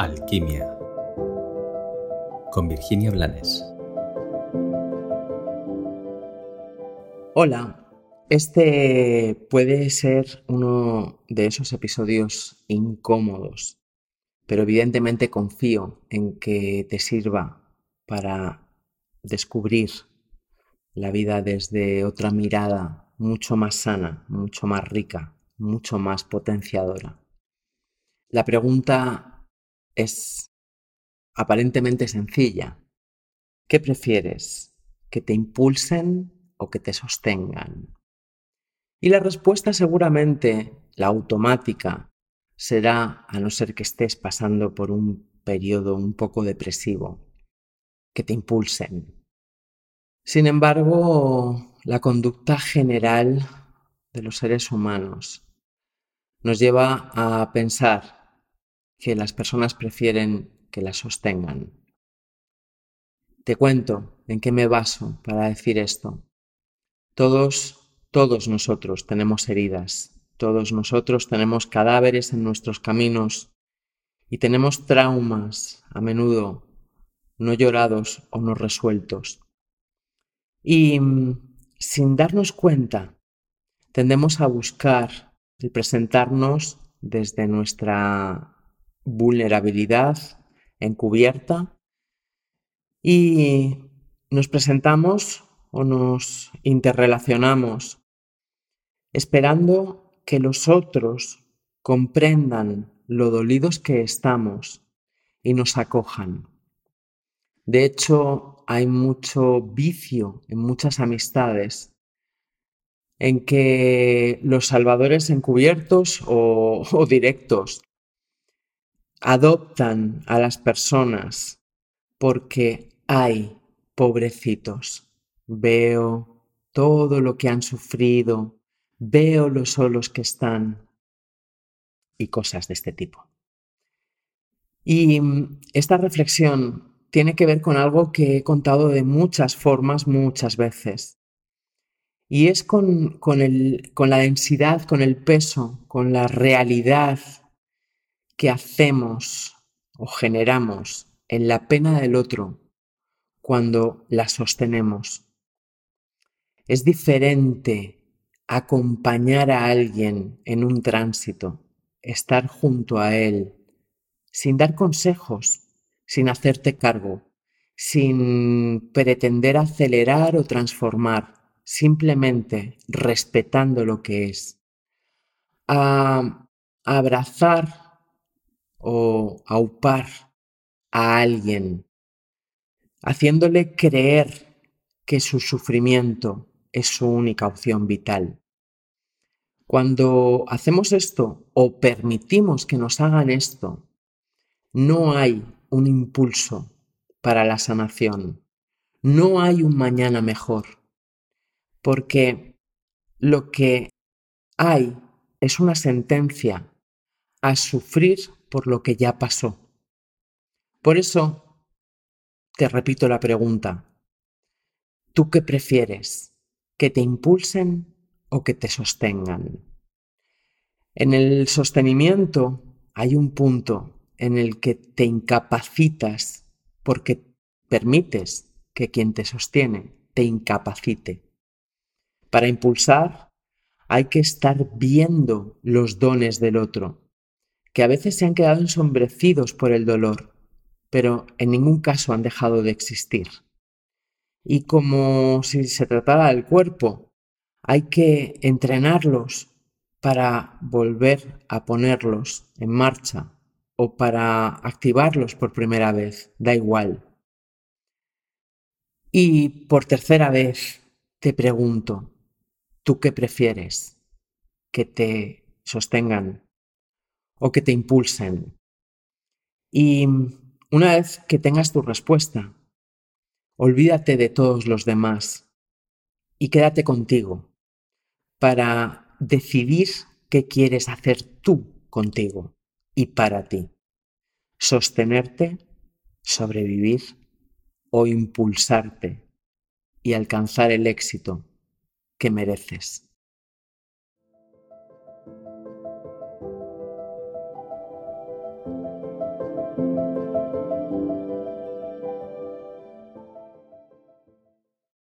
Alquimia con Virginia Blanes. Hola, este puede ser uno de esos episodios incómodos, pero evidentemente confío en que te sirva para descubrir la vida desde otra mirada mucho más sana, mucho más rica, mucho más potenciadora. La pregunta es aparentemente sencilla. ¿Qué prefieres? ¿Que te impulsen o que te sostengan? Y la respuesta seguramente, la automática, será, a no ser que estés pasando por un periodo un poco depresivo, que te impulsen. Sin embargo, la conducta general de los seres humanos nos lleva a pensar que las personas prefieren que las sostengan. Te cuento en qué me baso para decir esto. Todos, todos nosotros tenemos heridas, todos nosotros tenemos cadáveres en nuestros caminos y tenemos traumas, a menudo no llorados o no resueltos. Y sin darnos cuenta, tendemos a buscar el presentarnos desde nuestra vulnerabilidad encubierta y nos presentamos o nos interrelacionamos esperando que los otros comprendan lo dolidos que estamos y nos acojan. De hecho, hay mucho vicio en muchas amistades en que los salvadores encubiertos o, o directos adoptan a las personas porque hay pobrecitos. Veo todo lo que han sufrido, veo lo solos que están y cosas de este tipo. Y mm, esta reflexión tiene que ver con algo que he contado de muchas formas muchas veces. Y es con, con, el, con la densidad, con el peso, con la realidad que hacemos o generamos en la pena del otro cuando la sostenemos. Es diferente acompañar a alguien en un tránsito, estar junto a él, sin dar consejos, sin hacerte cargo, sin pretender acelerar o transformar, simplemente respetando lo que es. A abrazar o aupar a alguien, haciéndole creer que su sufrimiento es su única opción vital. Cuando hacemos esto o permitimos que nos hagan esto, no hay un impulso para la sanación, no hay un mañana mejor, porque lo que hay es una sentencia a sufrir por lo que ya pasó. Por eso, te repito la pregunta. ¿Tú qué prefieres? ¿Que te impulsen o que te sostengan? En el sostenimiento hay un punto en el que te incapacitas porque permites que quien te sostiene te incapacite. Para impulsar hay que estar viendo los dones del otro que a veces se han quedado ensombrecidos por el dolor, pero en ningún caso han dejado de existir. Y como si se tratara del cuerpo, hay que entrenarlos para volver a ponerlos en marcha o para activarlos por primera vez, da igual. Y por tercera vez te pregunto, ¿tú qué prefieres? ¿Que te sostengan o que te impulsen. Y una vez que tengas tu respuesta, olvídate de todos los demás y quédate contigo para decidir qué quieres hacer tú contigo y para ti. Sostenerte, sobrevivir o impulsarte y alcanzar el éxito que mereces.